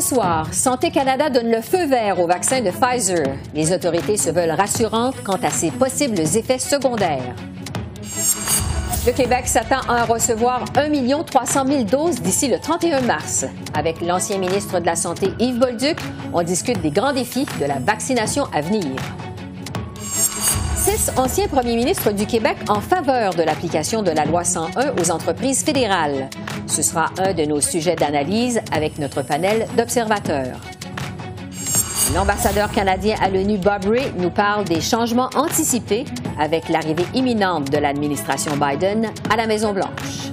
Ce soir, Santé Canada donne le feu vert au vaccin de Pfizer. Les autorités se veulent rassurantes quant à ses possibles effets secondaires. Le Québec s'attend à recevoir 1 300 000 doses d'ici le 31 mars. Avec l'ancien ministre de la Santé Yves Bolduc, on discute des grands défis de la vaccination à venir. Six anciens premiers ministres du Québec en faveur de l'application de la loi 101 aux entreprises fédérales. Ce sera un de nos sujets d'analyse avec notre panel d'observateurs. L'ambassadeur canadien à l'ONU, Bob Ray, nous parle des changements anticipés avec l'arrivée imminente de l'administration Biden à la Maison-Blanche.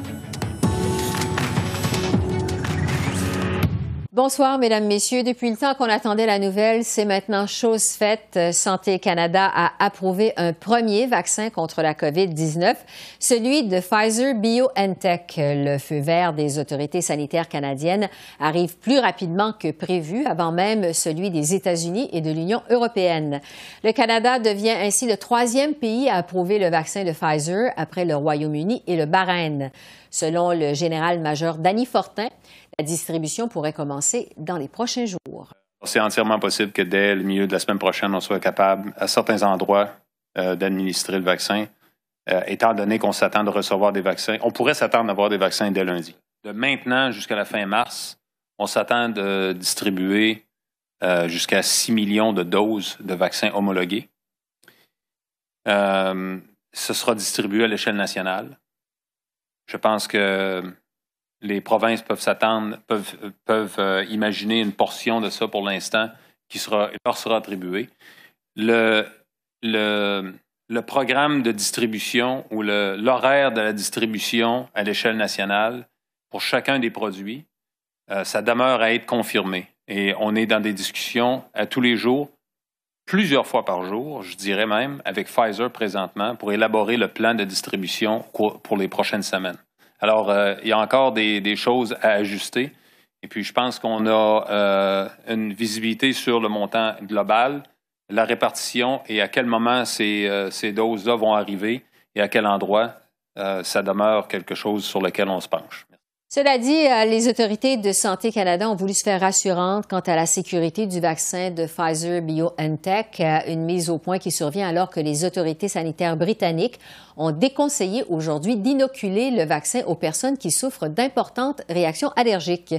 Bonsoir, Mesdames, Messieurs. Depuis le temps qu'on attendait la nouvelle, c'est maintenant chose faite. Santé Canada a approuvé un premier vaccin contre la COVID-19, celui de Pfizer BioNTech. Le feu vert des autorités sanitaires canadiennes arrive plus rapidement que prévu, avant même celui des États-Unis et de l'Union européenne. Le Canada devient ainsi le troisième pays à approuver le vaccin de Pfizer après le Royaume-Uni et le Bahreïn. Selon le général-major Danny Fortin, la distribution pourrait commencer dans les prochains jours. C'est entièrement possible que dès le milieu de la semaine prochaine, on soit capable, à certains endroits, euh, d'administrer le vaccin, euh, étant donné qu'on s'attend de recevoir des vaccins. On pourrait s'attendre à avoir des vaccins dès lundi. De maintenant jusqu'à la fin mars, on s'attend de distribuer euh, jusqu'à 6 millions de doses de vaccins homologués. ce sera distribué à l'échelle nationale. Je pense que les provinces peuvent s'attendre, peuvent, peuvent euh, imaginer une portion de ça pour l'instant qui sera, leur sera attribuée. Le, le, le programme de distribution ou l'horaire de la distribution à l'échelle nationale pour chacun des produits, euh, ça demeure à être confirmé. Et on est dans des discussions à tous les jours, plusieurs fois par jour, je dirais même, avec Pfizer présentement, pour élaborer le plan de distribution pour les prochaines semaines. Alors, euh, il y a encore des, choses à ajuster. Et puis, je pense qu'on a euh, une visibilité sur le montant global, la répartition et à quel moment ces, euh, ces doses-là vont arriver et à quel endroit. ça demeure quelque chose sur lequel on se penche. Cela dit, euh, les autorités de Santé Canada ont voulu se faire rassurantes quant à la sécurité du vaccin de Pfizer BioNTech, euh, une mise au point qui survient alors que les autorités sanitaires britanniques ont déconseillé aujourd'hui d'inoculer le vaccin aux personnes qui souffrent d'importantes réactions allergiques.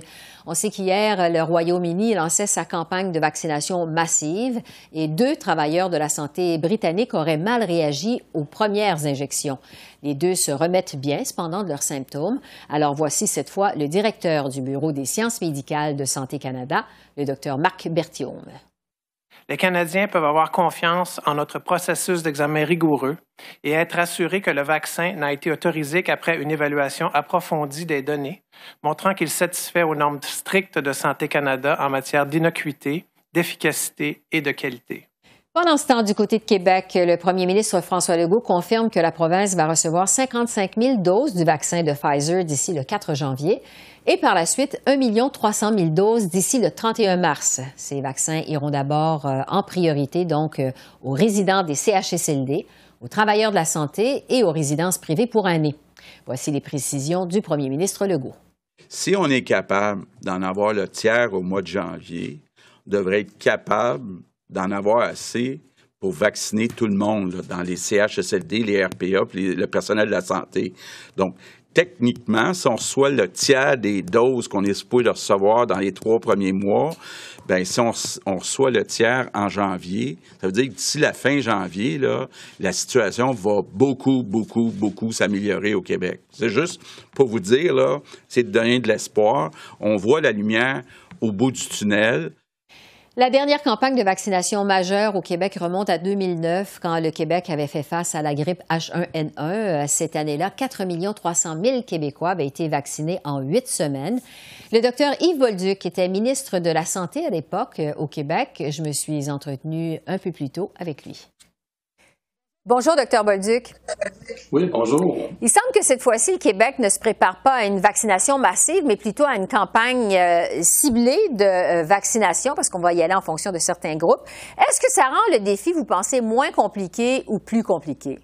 On sait qu'hier, le Royaume-Uni lançait sa campagne de vaccination massive et deux travailleurs de la santé britannique auraient mal réagi aux premières injections. Les deux se remettent bien cependant de leurs symptômes. Alors voici cette fois le directeur du Bureau des sciences médicales de Santé Canada, le docteur Marc Berthiaume. Les Canadiens peuvent avoir confiance en notre processus d'examen rigoureux et être assurés que le vaccin n'a été autorisé qu'après une évaluation approfondie des données, montrant qu'il satisfait aux normes strictes de Santé Canada en matière d'innocuité, d'efficacité et de qualité. Pendant ce temps, du côté de Québec, le premier ministre François Legault confirme que la province va recevoir 55 000 doses du vaccin de Pfizer d'ici le 4 janvier et par la suite 1 300 000 doses d'ici le 31 mars. Ces vaccins iront d'abord euh, en priorité donc euh, aux résidents des CHSLD, aux travailleurs de la santé et aux résidences privées pour année. Voici les précisions du premier ministre Legault. Si on est capable d'en avoir le tiers au mois de janvier, on devrait être capable d'en avoir assez pour vacciner tout le monde dans les CHSLD, les RPA, puis le personnel de la santé. Donc, techniquement, si on reçoit le tiers des doses qu'on est supposé recevoir dans les trois premiers mois, ben si on, reçoit le tiers en janvier, ça veut dire que d'ici la fin janvier, là, la situation va beaucoup, beaucoup, beaucoup s'améliorer au Québec. C'est juste pour vous dire, là, c'est de donner de l'espoir. On voit la lumière au bout du tunnel. La dernière campagne de vaccination majeure au Québec remonte à 2009, quand le Québec avait fait face à la grippe H1N1. Cette année-là, 4 300 000 Québécois avaient été vaccinés en huit semaines. Le docteur Yves Bolduc était ministre de la Santé à l'époque euh, au Québec. Je me suis entretenue un peu plus tôt avec lui. Bonjour, docteur Bolduc. Oui, bonjour. Il semble que cette fois-ci, le Québec ne se prépare pas à une vaccination massive, mais plutôt à une campagne euh, ciblée de euh, vaccination, parce qu'on va y aller en fonction de certains groupes. Est-ce que ça rend le défi, vous pensez, moins compliqué ou plus compliqué?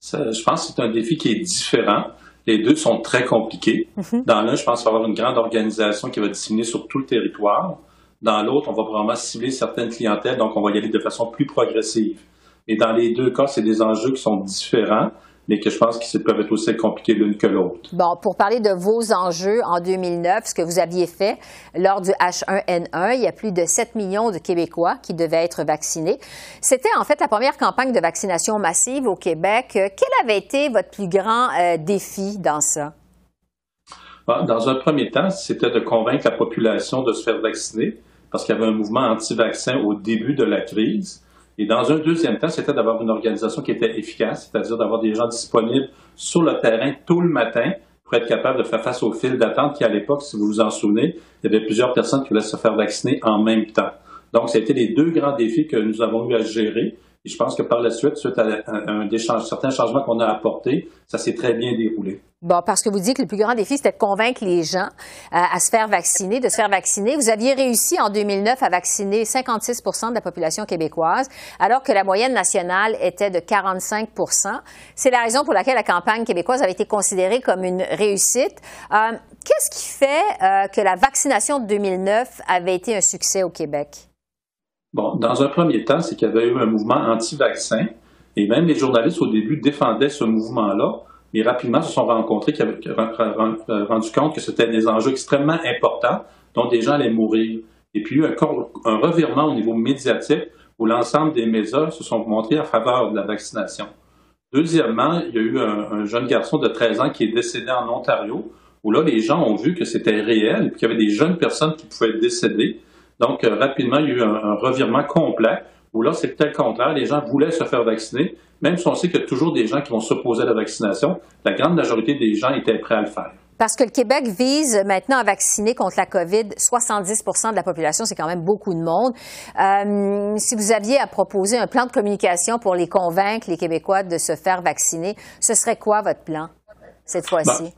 je pense que c'est un défi qui est différent. Les deux sont très compliqués. Mhm. Dans l'un, je pense qu'il va y avoir une grande organisation qui va disséminer sur tout le territoire. Dans l'autre, on va vraiment cibler certaines clientèles, donc on va y aller de façon plus progressive. Et dans les deux cas, c'est des enjeux qui sont différents, mais que je pense qu'ils peuvent être aussi compliqués l'une que l'autre. Bon, pour parler de vos enjeux en 2009, ce que vous aviez fait lors du H1N1, il y a plus de 7 millions de Québécois qui devaient être vaccinés. C'était en fait la première campagne de vaccination massive au Québec. Quel avait été votre plus grand euh, défi dans ça? Dans un premier temps, c'était de convaincre la population de se faire vacciner parce qu'il y avait un mouvement anti-vaccin au début de la crise. Et dans un deuxième temps, c'était d'avoir une organisation qui était efficace, c'est-à-dire d'avoir des gens disponibles sur le terrain tout le matin pour être capable de faire face au fil d'attente qui, à l'époque, si vous vous en souvenez, il y avait plusieurs personnes qui voulaient se faire vacciner en même temps. Donc, c'était les deux grands défis que nous avons eu à gérer. Et je pense que par la suite, suite à certains changements qu'on a apportés, ça s'est très bien déroulé. Bon, parce que vous dites que le plus grand défi, c'était de convaincre les gens euh, à se faire vacciner, de se faire vacciner. Vous aviez réussi en 2009 à vacciner 56 de la population québécoise, alors que la moyenne nationale était de 45% C'est la raison pour laquelle la campagne québécoise avait été considérée comme une réussite. Euh, qu'est-ce qui fait euh, que la vaccination de 2009 avait été un succès au Québec? Dans un premier temps, c'est qu'il y avait eu un mouvement anti-vaccin et même les journalistes au début défendaient ce mouvement-là mais rapidement se sont rencontrés, qui avaient euh, rendu compte que c'était des enjeux extrêmement importants dont des gens allaient mourir. Et puis, il y a eu un, un revirement au niveau médiatique où l'ensemble des médias se sont montrés en faveur de la vaccination. Deuxièmement, il y a eu un, jeune garçon de 13 ans qui est décédé en Ontario, où là, les gens ont vu que c'était réel et qu'il y avait des jeunes personnes qui pouvaient être décédées. Donc, euh, rapidement, il y a eu un, revirement complet, où là, c'est peut-être le contraire. Les gens voulaient se faire vacciner, même si on sait qu'il y a toujours des gens qui vont s'opposer à la vaccination, la grande majorité des gens étaient prêts à le faire. Parce que le Québec vise maintenant à vacciner contre la COVID 70% de la population, c'est quand même beaucoup de monde. Euh, si vous aviez à proposer un plan de communication pour les convaincre, les Québécois, de se faire vacciner, ce serait quoi votre plan cette fois-ci?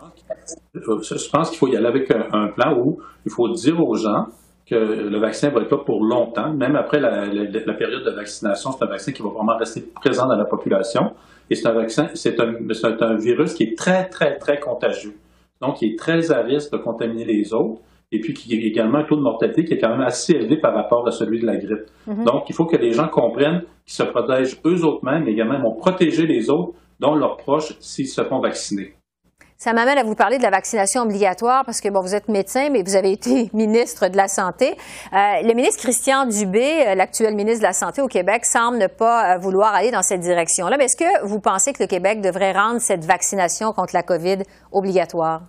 Ben, je pense qu'il faut y aller avec un plan où il faut dire aux gens que le vaccin va être là pour longtemps, même après la, période de vaccination. C'est un vaccin qui va vraiment rester présent dans la population. Et c'est un vaccin, c'est un, un, virus qui est très, très, très contagieux. Donc, qui est très à risque de contaminer les autres. Et puis, qui a également un taux de mortalité qui est quand même assez élevé par rapport à celui de la grippe. Mm-hmm. Donc, il faut que les gens comprennent qu'ils se protègent eux autres mêmes, mais également vont protéger les autres, dont leurs proches, s'ils se font vacciner. Ça m'amène à vous parler de la vaccination obligatoire parce que bon, vous êtes médecin, mais vous avez été ministre de la Santé. Euh, le ministre Christian Dubé, euh, l'actuel ministre de la Santé au Québec, semble ne pas euh, vouloir aller dans cette direction-là. Mais est-ce que vous pensez que le Québec devrait rendre cette vaccination contre la COVID obligatoire?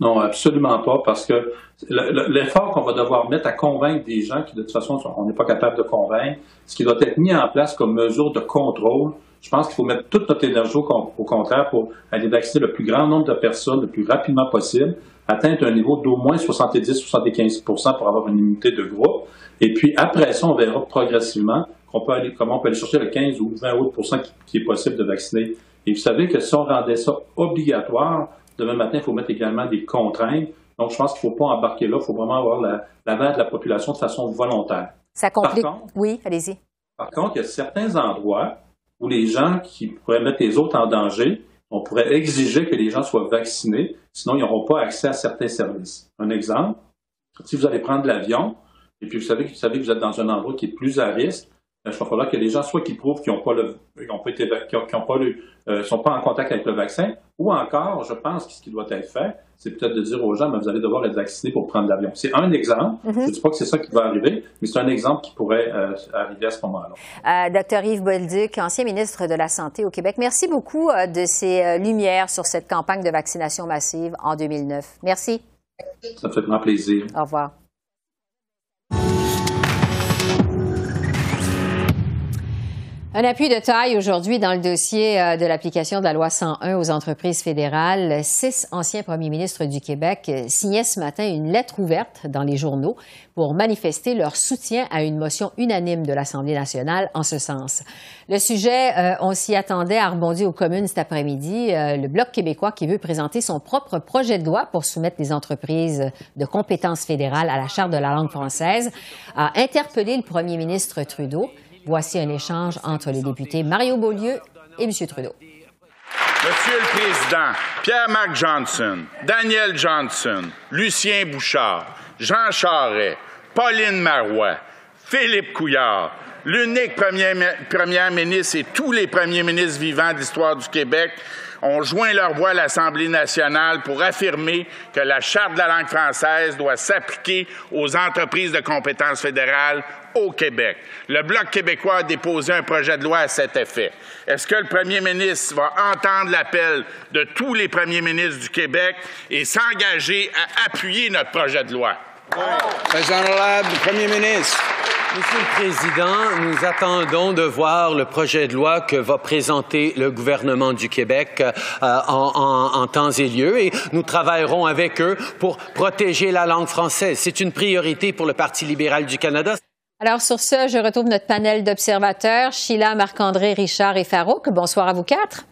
Non, absolument pas, parce que l'effort qu'on va devoir mettre à convaincre des gens qui, de toute façon, on n'est pas capable de convaincre, ce qui doit être mis en place comme mesure de contrôle, je pense qu'il faut mettre toute notre énergie au, contraire pour aller vacciner le plus grand nombre de personnes le plus rapidement possible, atteindre un niveau d'au moins 70-75% pour avoir une immunité de groupe. Et puis après ça, on verra progressivement peut aller, comment on peut aller chercher le 15 ou 20 autres qui, qui est possible de vacciner. Et vous savez que si on rendait ça obligatoire, demain matin, il faut mettre également des contraintes. Donc, je pense qu'il ne faut pas embarquer là. Il faut vraiment avoir la, la de la population de façon volontaire. Ça complique. oui, allez-y. Par contre, il y a certains endroits où les gens qui pourraient mettre les autres en danger, on pourrait exiger que les gens soient vaccinés, sinon ils n'auront pas accès à certains services. Un exemple, si vous allez prendre l'avion, et puis vous savez, vous savez que vous êtes dans un endroit qui est plus à risque, il va falloir que les gens, soit qui prouvent qu'ils n'ont pas le, euh, sont pas en contact avec le vaccin, ou encore, je pense que ce qui doit être fait, c'est peut-être de dire aux gens, mais vous allez devoir être vacciné pour prendre l'avion. C'est un exemple. Mm-hmm. Je ne dis pas que c'est ça qui va arriver, mais c'est un exemple qui pourrait euh, arriver à ce moment-là. Euh, Docteur Yves Bolduc, ancien ministre de la Santé au Québec, merci beaucoup de ces lumières sur cette campagne de vaccination massive en 2009. Merci. Ça me fait grand plaisir. Au revoir. Un appui de taille aujourd'hui dans le dossier euh, de l'application de la loi 101 aux entreprises fédérales. Six anciens premiers ministres du Québec euh, signaient ce matin une lettre ouverte dans les journaux pour manifester leur soutien à une motion unanime de l'Assemblée nationale en ce sens. Le sujet, euh, on s'y attendait, a rebondi aux communes cet après-midi. le Bloc québécois qui veut présenter son propre projet de loi pour soumettre les entreprises de compétences fédérales à la Charte de la langue française a interpellé le premier ministre Trudeau. Voici un échange entre les députés Mario Beaulieu et M. Trudeau. Monsieur le Président, Pierre-Marc Johnson, Daniel Johnson, Lucien Bouchard, Jean Charest, Pauline Marois, Philippe Couillard, l'unique premier, ministre et tous les premiers ministres vivants de l'histoire du Québec ont joint leur voix à l'Assemblée nationale pour affirmer que la Charte de la langue française doit s'appliquer aux entreprises de compétences fédérales au Québec. Le Bloc québécois a déposé un projet de loi à cet effet. Est-ce que le premier ministre va entendre l'appel de tous les premiers ministres du Québec et s'engager à appuyer notre projet de loi? Président Premier ministre. Monsieur le Président, nous attendons de voir le projet de loi que va présenter le gouvernement du Québec euh, en, en, temps et lieu et nous travaillerons avec eux pour protéger la langue française. C'est une priorité pour le Parti libéral du Canada. Alors sur ce, je retrouve notre panel d'observateurs, Sheila, Marc-André, Richard et Farouk. Bonsoir à vous quatre.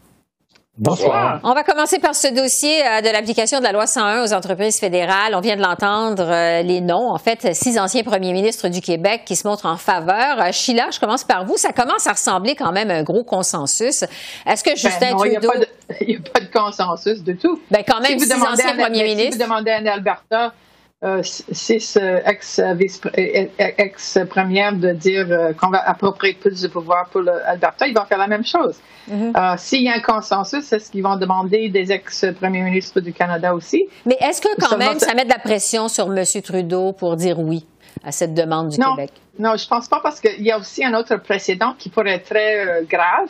Bonsoir. On va commencer par ce dossier euh, de l'application de la loi 101 aux entreprises fédérales. On vient de l'entendre, euh, les noms, en fait, six anciens premiers ministres du Québec qui se montrent en faveur. Euh, Sheila, je commence par vous. Ça commence à ressembler quand même à un gros consensus. Est-ce que ben Justin non, Trudeau... Il n'y a, pas de consensus du tout. Ben quand même, six anciens premiers ministres. Si vous demandez à Alberta, euh, six ex-premières de dire qu'on va approprier plus de pouvoir pour Alberta, ils vont faire la même chose. Mm-hmm. Euh, s'il y a un consensus, est-ce qu'ils vont demander des ex-premiers ministres du Canada aussi? Mais est-ce que quand même ça met de la pression sur M. Trudeau pour dire oui à cette demande du Québec? Non, je pense pas parce qu'il y a aussi un autre précédent qui pourrait être très euh, grave.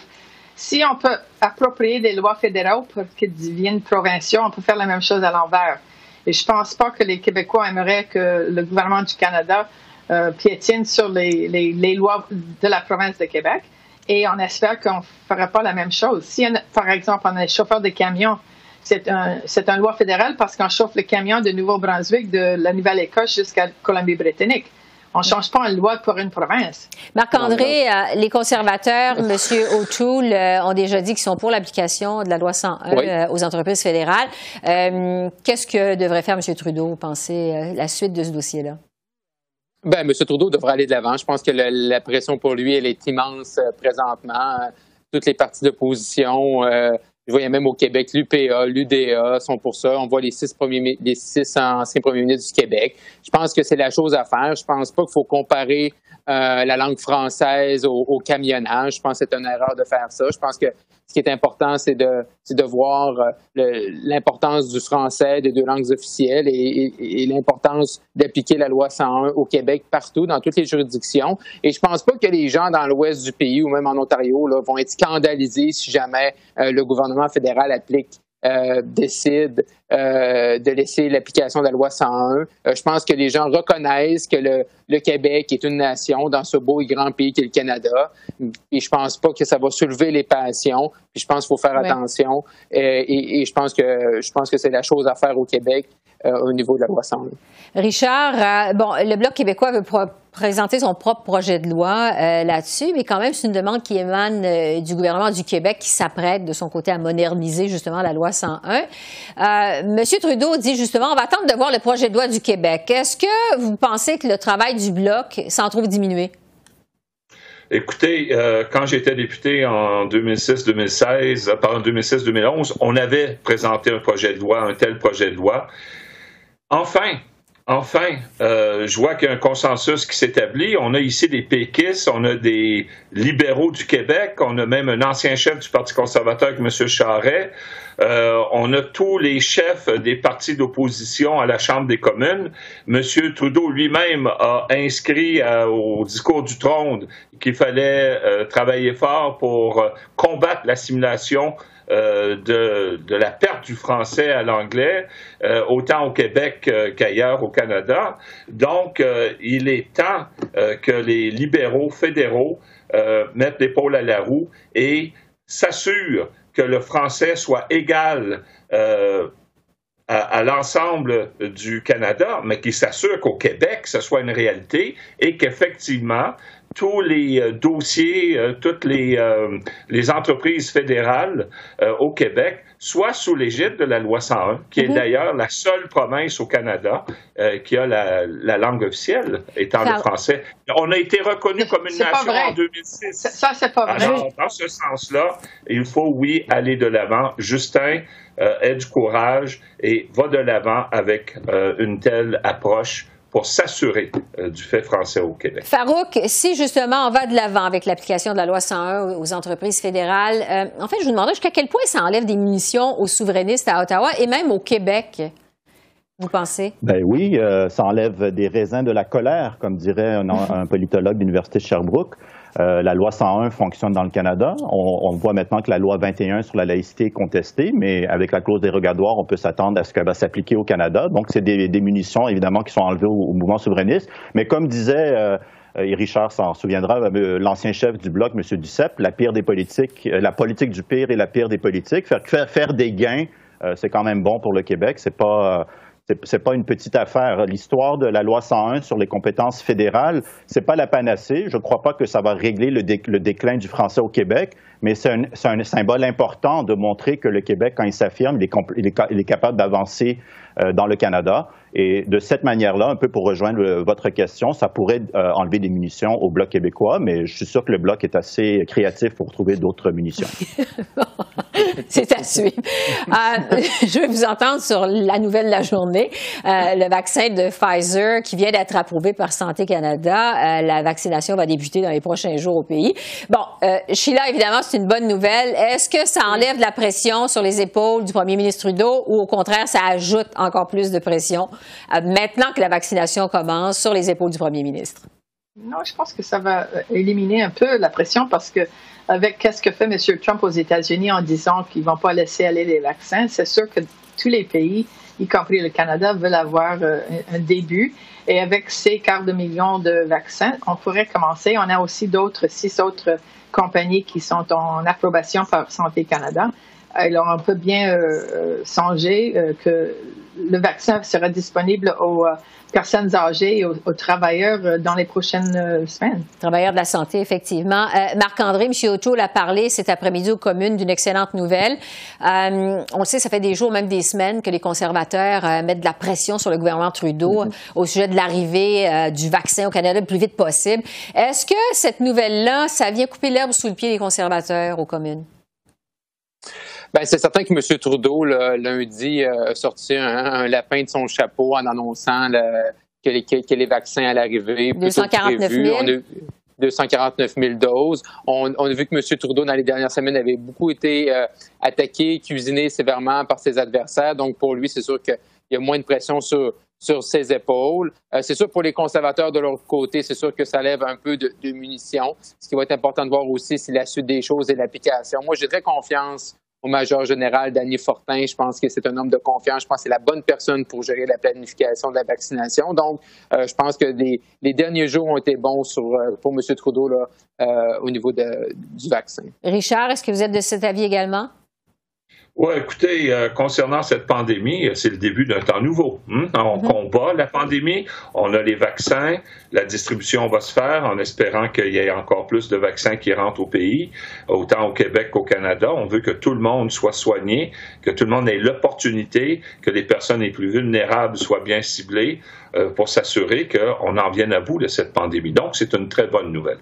Si on peut approprier des lois fédérales pour qu'elles deviennent provinciaux, on peut faire la même chose à l'envers. Et je pense pas que les Québécois aimeraient que le gouvernement du Canada euh, piétine sur les, lois de la province de Québec et on espère qu'on ne fera pas la même chose. Si, par exemple, on est chauffeur de camion, c'est un, une loi fédérale parce qu'on chauffe le camion de Nouveau-Brunswick, de la Nouvelle-Écosse jusqu'à Colombie-Britannique. On ne change pas une loi pour une province. Marc-André, euh, les conservateurs, M. O'Toole, euh, ont déjà dit qu'ils sont pour l'application de la loi 101 euh, aux entreprises fédérales. qu'est-ce que devrait faire M. Trudeau, vous pensez, la suite de ce dossier-là? Ben, M. Trudeau devrait aller de l'avant. Je pense que la pression pour lui, elle est immense euh, présentement. Toutes les partis d'opposition, euh, je voyais même au Québec, l'UPA, l'UDA sont pour ça. On voit les six, premiers, les six anciens premiers ministres du Québec. Je pense que c'est la chose à faire. Je pense pas qu'il faut comparer euh, la langue française au, camionnage. Je pense que c'est une erreur de faire ça. Je pense que ce qui est important, c'est de, voir euh, l'importance du français, des deux langues officielles et, l'importance d'appliquer la loi 101 au Québec partout, dans toutes les juridictions. Et je pense pas que les gens dans l'ouest du pays ou même en Ontario là, vont être scandalisés si jamais euh, le gouvernement fédéral applique euh, décide euh, de laisser l'application de la loi 101. Euh, je pense que les gens reconnaissent que le, le, Québec est une nation dans ce beau et grand pays qu'est le Canada. Et je pense pas que ça va soulever les passions. Puis je pense qu'il faut faire attention. Et, et, je pense que je pense que c'est la chose à faire au Québec. au niveau de la loi 101. Richard, bon, le Bloc québécois veut présenter son propre projet de loi euh, là-dessus, mais quand même, c'est une demande qui émane euh, du gouvernement du Québec qui s'apprête de son côté à moderniser justement la loi 101. Euh, Monsieur Trudeau dit justement, on va attendre de voir le projet de loi du Québec. Est-ce que vous pensez que le travail du Bloc s'en trouve diminué? Écoutez, quand j'étais député en 2006-2016, pardon, 2006-2011, on avait présenté un projet de loi, un tel projet de loi. Enfin, Enfin, euh, je vois qu'il y a un consensus qui s'établit. On a ici des péquistes, on a des libéraux du Québec, on a même un ancien chef du Parti conservateur, M. Charret. Euh, on a tous les chefs des partis d'opposition à la Chambre des communes. M. Trudeau lui-même a inscrit euh, au discours du trône qu'il fallait euh, travailler fort pour combattre l'assimilation de, de, la perte du français à l'anglais, euh, autant au Québec qu'ailleurs au Canada. Donc, euh, il est temps que les libéraux fédéraux mettre l'épaule à la roue et s'assure que le français soit égal à, l'ensemble du Canada, mais qui s'assure qu'au Québec, ce soit une réalité et qu'effectivement, tous les euh, dossiers, euh, toutes les, euh, les entreprises fédérales au Québec soient sous l'égide de la loi 101, qui est mhm. d'ailleurs la seule province au Canada qui a la, la, langue officielle étant le français. On a été reconnu comme une nation en 2006. Ça, c'est pas vrai. Alors, dans ce sens-là, il faut, oui, aller de l'avant. Justin, ait du courage et va de l'avant avec une telle approche pour s'assurer euh, du fait français au Québec. Farouk, si justement on va de l'avant avec l'application de la loi 101 aux entreprises fédérales, euh, en fait, je vous demandais jusqu'à quel point ça enlève des munitions aux souverainistes à Ottawa et même au Québec. Vous pensez? Ben oui, euh, ça enlève des raisins de la colère, comme dirait un, un politologue de l'Université de Sherbrooke. Euh, la loi 101 fonctionne dans le Canada. On, voit maintenant que la loi 21 sur la laïcité est contestée, mais avec la clause dérogatoire, on peut s'attendre à ce qu'elle va s'appliquer au Canada. Donc, c'est des, munitions, évidemment, qui sont enlevées au, mouvement souverainiste. Mais comme disait... Euh, et Richard s'en souviendra, euh, l'ancien chef du bloc, M. Duceppe, la pire des politiques, la politique du pire est la pire des politiques. Faire, faire, des gains, c'est quand même bon pour le Québec. C'est pas c'est pas une petite affaire. L'histoire de la loi 101 sur les compétences fédérales, c'est pas la panacée. Je ne crois pas que ça va régler le, déclin du français au Québec, mais c'est un, symbole important de montrer que le Québec, quand il s'affirme, il, est capable d'avancer euh, dans le Canada. Et de cette manière-là, un peu pour rejoindre votre question, ça pourrait euh, enlever des munitions au Bloc québécois, mais je suis sûr que le Bloc est assez créatif pour trouver d'autres munitions. C'est à suivre. Euh, je vais vous entendre sur la nouvelle de la journée. Euh, le vaccin de Pfizer qui vient d'être approuvé par Santé Canada. la vaccination va débuter dans les prochains jours au pays. Bon, Sheila, évidemment, c'est une bonne nouvelle. Est-ce que ça enlève de la pression sur les épaules du premier ministre Trudeau ou au contraire, ça ajoute encore plus de pression? euh, maintenant que la vaccination commence sur les épaules du premier ministre? Non, je pense que ça va euh, éliminer un peu la pression parce que avec qu'est-ce que fait M. Trump aux États-Unis en disant qu'ils ne vont pas laisser aller les vaccins, c'est sûr que tous les pays, y compris le Canada, veulent avoir euh, un début. Et avec ces quarts de millions de vaccins, on pourrait commencer. On a aussi d'autres, six autres compagnies qui sont en approbation par Santé Canada. Alors, on peut bien songer que le vaccin sera disponible aux euh, personnes âgées et aux, travailleurs euh, dans les prochaines euh, semaines. Travailleurs de la santé, effectivement. Marc-André, M. Otto l'a parlé cet après-midi aux communes d'une excellente nouvelle. on le sait, ça fait des jours, même des semaines, que les conservateurs mettent de la pression sur le gouvernement Trudeau mm-hmm. au sujet de l'arrivée du vaccin au Canada le plus vite possible. Est-ce que cette nouvelle-là, ça vient couper l'herbe sous le pied des conservateurs aux communes? Ben, c'est certain que M. Trudeau, lundi, a sorti un, lapin de son chapeau en annonçant que, les, vaccins allaient arriver. 249 000. On a, 249 000 doses. On, a vu que M. Trudeau, dans les dernières semaines, avait beaucoup été euh, attaqué, cuisiné sévèrement par ses adversaires. Donc, pour lui, c'est sûr qu'il y a moins de pression sur, sur ses épaules. Euh, c'est sûr pour les conservateurs de leur côté, c'est sûr que ça lève un peu de, de, munitions. Ce qui va être important de voir aussi, c'est la suite des choses et l'application. Moi, j'ai très confiance au major général Danny Fortin. Je pense que c'est un homme de confiance. Je pense que c'est la bonne personne pour gérer la planification de la vaccination. Donc, euh, je pense que les, derniers jours ont été bons euh, pour M. Trudeau là, euh, au niveau du vaccin. Richard, est-ce que vous êtes de cet avis également? Oui, écoutez, euh, concernant cette pandémie, c'est le début d'un temps nouveau. Hein. On mhm. combat la pandémie, on a les vaccins, la distribution va se faire en espérant qu'il y ait encore plus de vaccins qui rentrent au pays, autant au Québec qu'au Canada. On veut que tout le monde soit soigné, que tout le monde ait l'opportunité, que les personnes les plus vulnérables soient bien ciblées euh, pour s'assurer qu'on en vienne à bout de cette pandémie. Donc, c'est une très bonne nouvelle.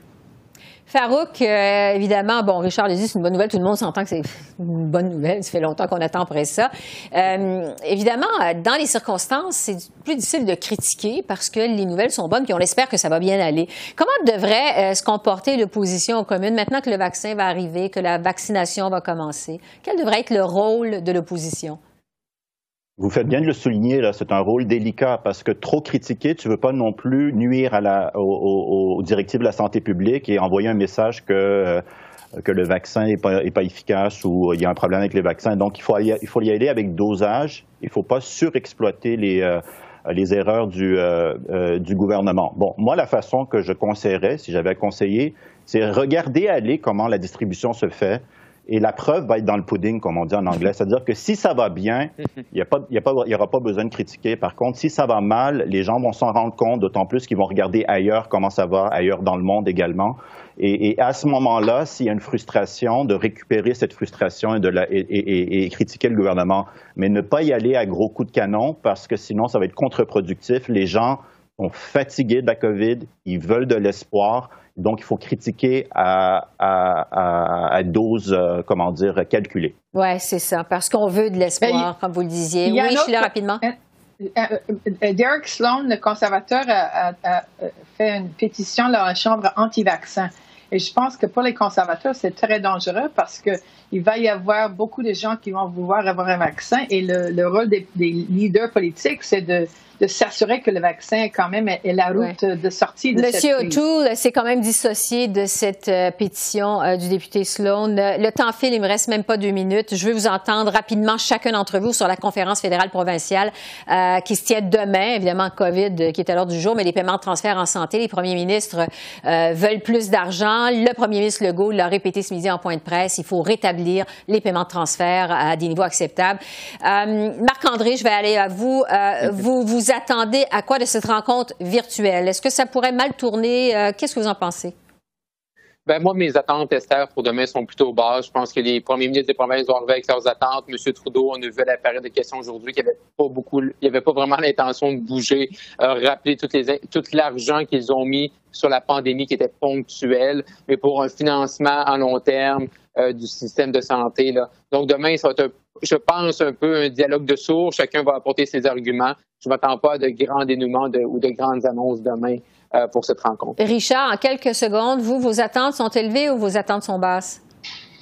Farouk, euh, évidemment, bon, Richard l'a dit, c'est une bonne nouvelle. Tout le monde s'entend que c'est une bonne nouvelle. Ça fait longtemps qu'on attend après ça. Euh, évidemment, dans les circonstances, c'est plus difficile de critiquer parce que les nouvelles sont bonnes, puis on espère que ça va bien aller. Comment devrait euh, se comporter l'opposition aux communes maintenant que le vaccin va arriver, que la vaccination va commencer? Quel devrait être le rôle de l'opposition? Vous faites bien de le souligner, là, c'est un rôle délicat parce que trop critiquer, tu veux pas non plus nuire à la, aux, directives de la santé publique et envoyer un message que, euh, que le vaccin n'est pas, est pas efficace ou il y a un problème avec les vaccins. Donc, il faut, y, il faut y aller avec dosage. Il ne faut pas surexploiter les, euh, les erreurs du, du gouvernement. Bon, moi, la façon que je conseillerais, si j'avais conseillé, c'est regarder aller comment la distribution se fait. Et la preuve va être dans le pudding, comme on dit en anglais. C'est-à-dire que si ça va bien, il n'y aura pas besoin de critiquer. Par contre, si ça va mal, les gens vont s'en rendre compte, d'autant plus qu'ils vont regarder ailleurs comment ça va, ailleurs dans le monde également. Et, à ce moment-là, s'il y a une frustration, de récupérer cette frustration et, de la, et, critiquer le gouvernement. Mais ne pas y aller à gros coups de canon parce que sinon, ça va être contre-productif. Les gens sont fatigués de la COVID, ils veulent de l'espoir. Donc, il faut critiquer à, à, à, dose, euh, comment dire, calculée. Oui, c'est ça, parce qu'on veut de l'espoir, comme vous le disiez. Oui, je suis là rapidement. Euh, euh, Derek Sloan, le conservateur, a, fait une pétition dans la Chambre anti-vaccin. Et je pense que pour les conservateurs, c'est très dangereux parce qu'il va y avoir beaucoup de gens qui vont vouloir avoir un vaccin et le, rôle des leaders politiques, c'est de de s'assurer que le vaccin, quand même, est la route de sortie de Monsieur cette crise. O'Toole s'est quand même dissocié de cette euh, pétition euh, du député Sloan. Le temps file, il me reste même pas deux minutes. Je veux vous entendre rapidement, chacun d'entre vous, sur la conférence fédérale provinciale euh, qui se tient demain. Évidemment, COVID qui est à l'ordre du jour, mais les paiements de transfert en santé, les premiers ministres veulent plus d'argent. Le premier ministre Legault l'a répété ce midi en point de presse. Il faut rétablir les paiements de transfert à des niveaux acceptables. Marc-André, je vais aller à vous. vous, vous vous attendez à quoi de cette rencontre virtuelle? Est-ce que ça pourrait mal tourner? Euh, qu'est-ce que vous en pensez? Ben moi, mes attentes, Esther, pour demain sont plutôt basses. Je pense que les premiers ministres des provinces vont arriver avec leurs attentes. M. Trudeau, on a vu à la période de questions aujourd'hui qu'il n'y avait pas beaucoup, il n'y avait pas vraiment l'intention de bouger, euh, rappeler tout l'argent qu'ils ont mis sur la pandémie qui était ponctuelle, mais pour un financement à long terme euh, du système de santé. Donc demain, ça va être, je pense, un peu un dialogue de sourds. Chacun va apporter ses arguments. Je ne m'attends pas à de grands dénouements ou de grandes annonces demain euh, pour cette rencontre. Richard, en quelques secondes, vous, vos attentes sont élevées ou vos attentes sont basses?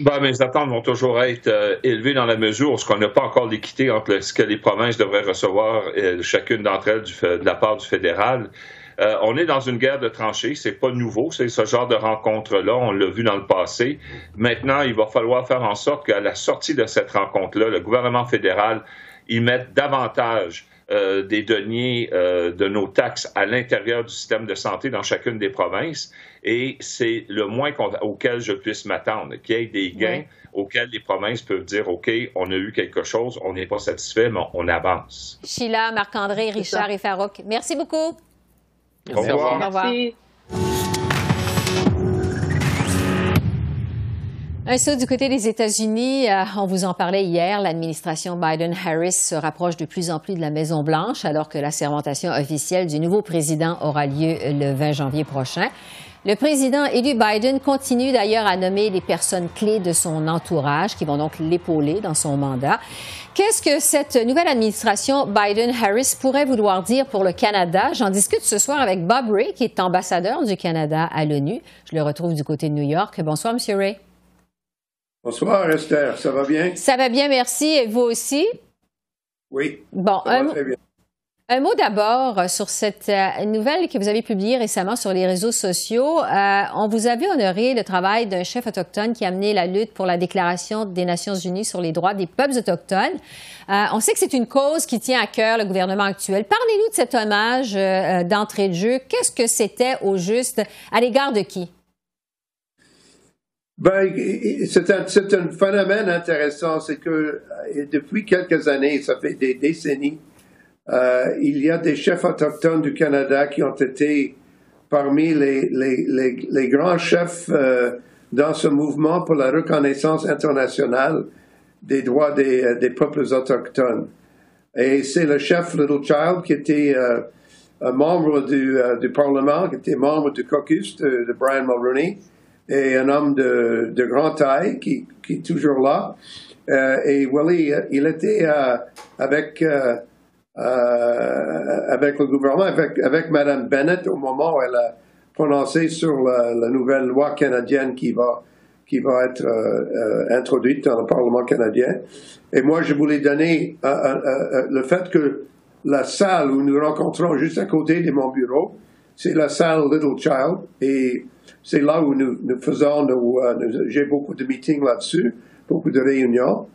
Ben, mes attentes vont toujours être euh, élevées dans la mesure où ce qu'on n'a pas encore l'équité entre ce que les provinces devraient recevoir, euh, chacune d'entre elles, de la part du fédéral. On est dans une guerre de tranchées, c'est pas nouveau, c'est ce genre de rencontre-là, on l'a vu dans le passé. Maintenant, il va falloir faire en sorte qu'à la sortie de cette rencontre-là, le gouvernement fédéral y mette davantage euh, des deniers euh, de nos taxes à l'intérieur du système de santé dans chacune des provinces. Et c'est le moins auquel je puisse m'attendre, qu'il y ait des gains auxquels les provinces peuvent dire, OK, on a eu quelque chose, on n'est pas satisfait, mais on avance. Sheila, Marc-André, Richard et Farouk, merci beaucoup. Au revoir. Au revoir. Un saut du côté des États-Unis, euh, on vous en parlait hier, l'administration Biden-Harris se rapproche de plus en plus de la Maison-Blanche alors que la sermentation officielle du nouveau président aura lieu le 20 janvier prochain. Le président élu Biden continue d'ailleurs à nommer les personnes clés de son entourage qui vont donc l'épauler dans son mandat. Qu'est-ce que cette nouvelle administration Biden-Harris pourrait vouloir dire pour le Canada? J'en discute ce soir avec Bob Ray, qui est ambassadeur du Canada à l'ONU. Je le retrouve du côté de New York. Bonsoir, Monsieur Ray. Bonsoir, Esther. Ça va bien? Ça va bien, merci. Et vous aussi? Oui. Bon, un, un mot d'abord euh, sur cette euh, nouvelle que vous avez publiée récemment sur les réseaux sociaux. Euh, on vous a vu honorer le travail d'un chef autochtone qui a mené la lutte pour la Déclaration des Nations Unies sur les droits des peuples autochtones. on sait que c'est une cause qui tient à cœur le gouvernement actuel. Parlez-nous de cet hommage d'entrée de jeu. Qu'est-ce que c'était au juste? À l'égard de qui? Ben, c'est un, phénomène intéressant, c'est que depuis quelques années, ça fait des décennies, euh, il y a des chefs autochtones du Canada qui ont été parmi les, les, les, grands chefs euh, dans ce mouvement pour la reconnaissance internationale des droits des, des peuples autochtones. Et c'est le chef Little Child qui était un membre du, du Parlement, qui était membre du caucus de, Brian Mulroney, et un homme de, de grande taille qui, qui, est toujours là. Euh, et Willie, il était euh, avec, euh, avec le gouvernement, avec, avec Mme Bennett au moment où elle a prononcé sur la, la nouvelle loi canadienne qui va, qui va être introduite dans le Parlement canadien. Et moi, je voulais donner le fait que la salle où nous rencontrons juste à côté de mon bureau, c'est la salle Little Child. Et c'est là où nous, faisons, euh, j'ai beaucoup de meetings là-dessus, beaucoup de réunions.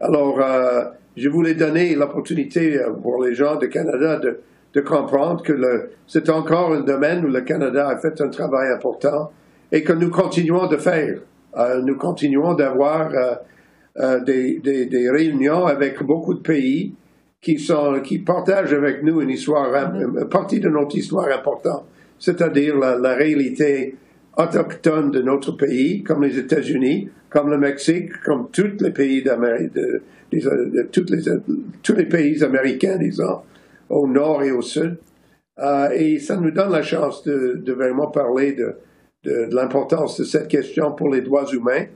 Alors, euh, je voulais donner l'opportunité euh, pour les gens du Canada de, de comprendre que c'est encore un domaine où le Canada a fait un travail important et que nous continuons de faire. Euh, nous continuons d'avoir euh, euh, des, des, des, réunions avec beaucoup de pays qui, sont, qui partagent avec nous une histoire, mm-hmm. une partie de notre histoire importante, c'est-à-dire la, la, réalité autochtone de notre pays, comme les États-Unis, comme le Mexique, comme tous les pays de, tous, les, pays américains, disons, au nord et au sud. Euh, et ça nous donne la chance de, vraiment parler de, l'importance de cette question pour les droits humains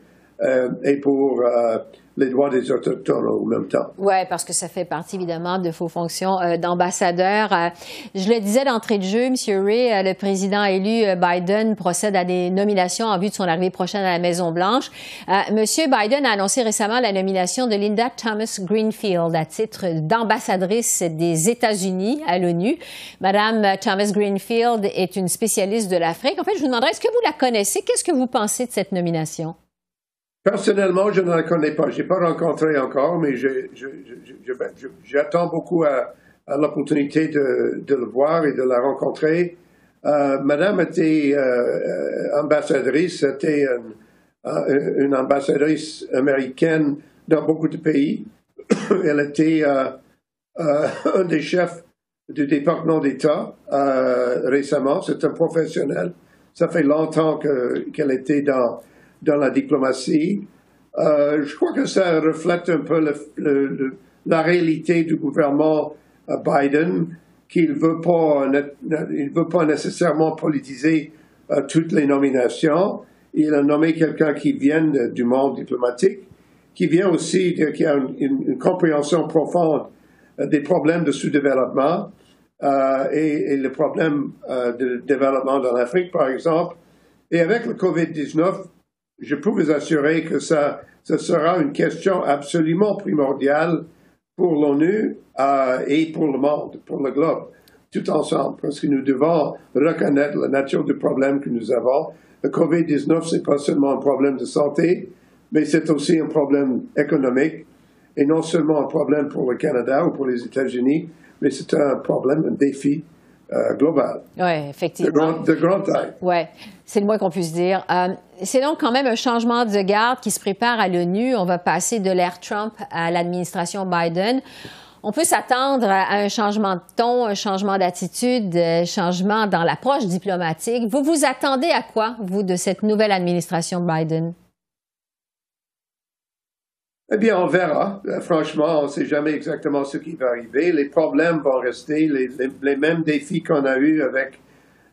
et pour euh, les droits des Autochtones en même temps. Oui, parce que ça fait partie évidemment de vos fonctions euh, d'ambassadeur. Euh, je le disais d'entrée de jeu, M. Ray, euh, le président élu Biden procède à des nominations en vue de son arrivée prochaine à la Maison-Blanche. M. Biden a annoncé récemment la nomination de Linda Thomas Greenfield à titre d'ambassadrice des États-Unis à l'ONU. Madame Thomas Greenfield est une spécialiste de l'Afrique. En fait, je vous demanderais, est-ce que vous la connaissez? Qu'est-ce que vous pensez de cette nomination? Personnellement, je ne la connais pas. Je n'ai pas rencontré encore, mais j'attends beaucoup à, l'opportunité de, le voir et de la rencontrer. Euh, Madame était euh, euh, ambassadrice, était une, ambassadrice américaine dans beaucoup de pays. Elle était un des chefs du département d'État récemment. C'est un professionnel. Ça fait longtemps qu'elle était dans dans la diplomatie. Euh, je crois que ça reflète un peu le, la réalité du gouvernement euh, Biden, qu'il veut pas, il veut pas nécessairement politiser euh, toutes les nominations. Il a nommé quelqu'un qui vient du monde diplomatique, qui vient aussi, qui a une, compréhension profonde des problèmes de sous-développement et, et les problèmes de développement dans l'Afrique, par exemple. Et avec le COVID-19, je peux vous assurer que ça, ce sera une question absolument primordiale pour l'ONU euh, et pour le monde, pour le globe, tout ensemble, parce que nous devons reconnaître la nature du problème que nous avons. Le COVID-19, c'est pas seulement un problème de santé, mais c'est aussi un problème économique, et non seulement un problème pour le Canada ou pour les États-Unis, mais c'est un problème, un défi euh, global. Oui, effectivement. De, grande taille. Oui, c'est le moins qu'on puisse dire. Euh, c'est donc quand même un changement de garde qui se prépare à l'ONU. On va passer de l'ère Trump à l'administration Biden. On peut s'attendre à un changement de ton, un changement d'attitude, un changement dans l'approche diplomatique. Vous vous attendez à quoi, vous, de cette nouvelle administration Biden? Eh bien, on verra. Euh, franchement, on ne sait jamais exactement ce qui va arriver. Les problèmes vont rester les, mêmes défis qu'on a eus avec,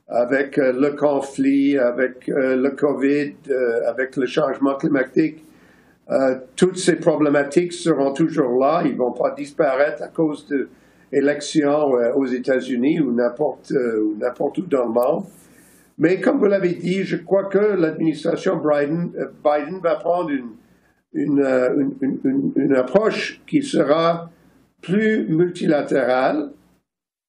avec euh, le conflit, avec euh, le COVID, avec le changement climatique. toutes ces problématiques seront toujours là. Ils ne vont pas disparaître à cause d'élections aux États-Unis ou n'importe où dans le monde. Mais comme vous l'avez dit, je crois que l'administration Biden va prendre une euh, une, une, une, approche qui sera plus multilatérale,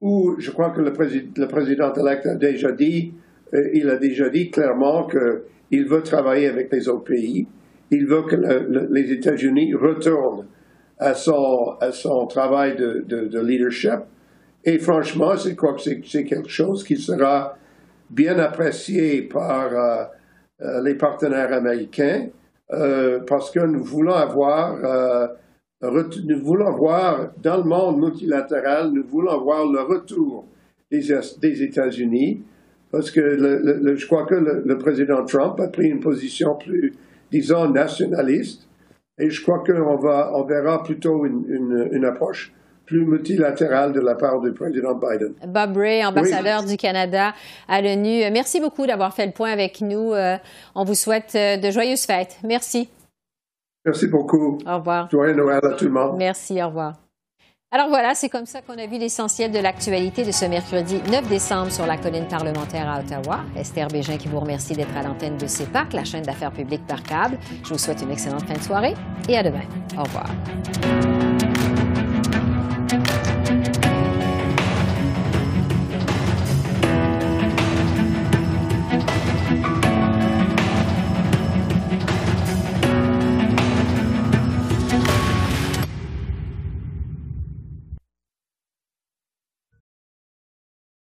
où je crois que le, président, le président élect a déjà dit, euh, il a déjà dit clairement qu'il veut travailler avec les autres pays. Il veut que les États-Unis retournent à son, à son travail de, de, leadership. Et franchement, c'est quoi c'est quelque chose qui sera bien apprécié par euh, les partenaires américains euh, parce que nous voulons avoir, euh, nous voulons voir dans le monde multilatéral, nous voulons voir le retour des, États-Unis, parce que le, je crois que le, président Trump a pris une position plus, disons, nationaliste, et je crois qu'on on verra plutôt une approche plus multilatéral de la part du président Biden. Bob Ray, ambassadeur du Canada à l'ONU, merci beaucoup d'avoir fait le point avec nous. Euh, on vous souhaite euh, de joyeuses fêtes. Merci. Merci beaucoup. Au revoir. Joyeux Noël à tout le monde. Merci, au revoir. Alors voilà, c'est comme ça qu'on a vu l'essentiel de l'actualité de ce mercredi 9 décembre sur la colline parlementaire à Ottawa. Esther Bégin qui vous remercie d'être à l'antenne de CEPAC, la chaîne d'affaires publiques par câble. Je vous souhaite une excellente fin de soirée et à demain. Au revoir.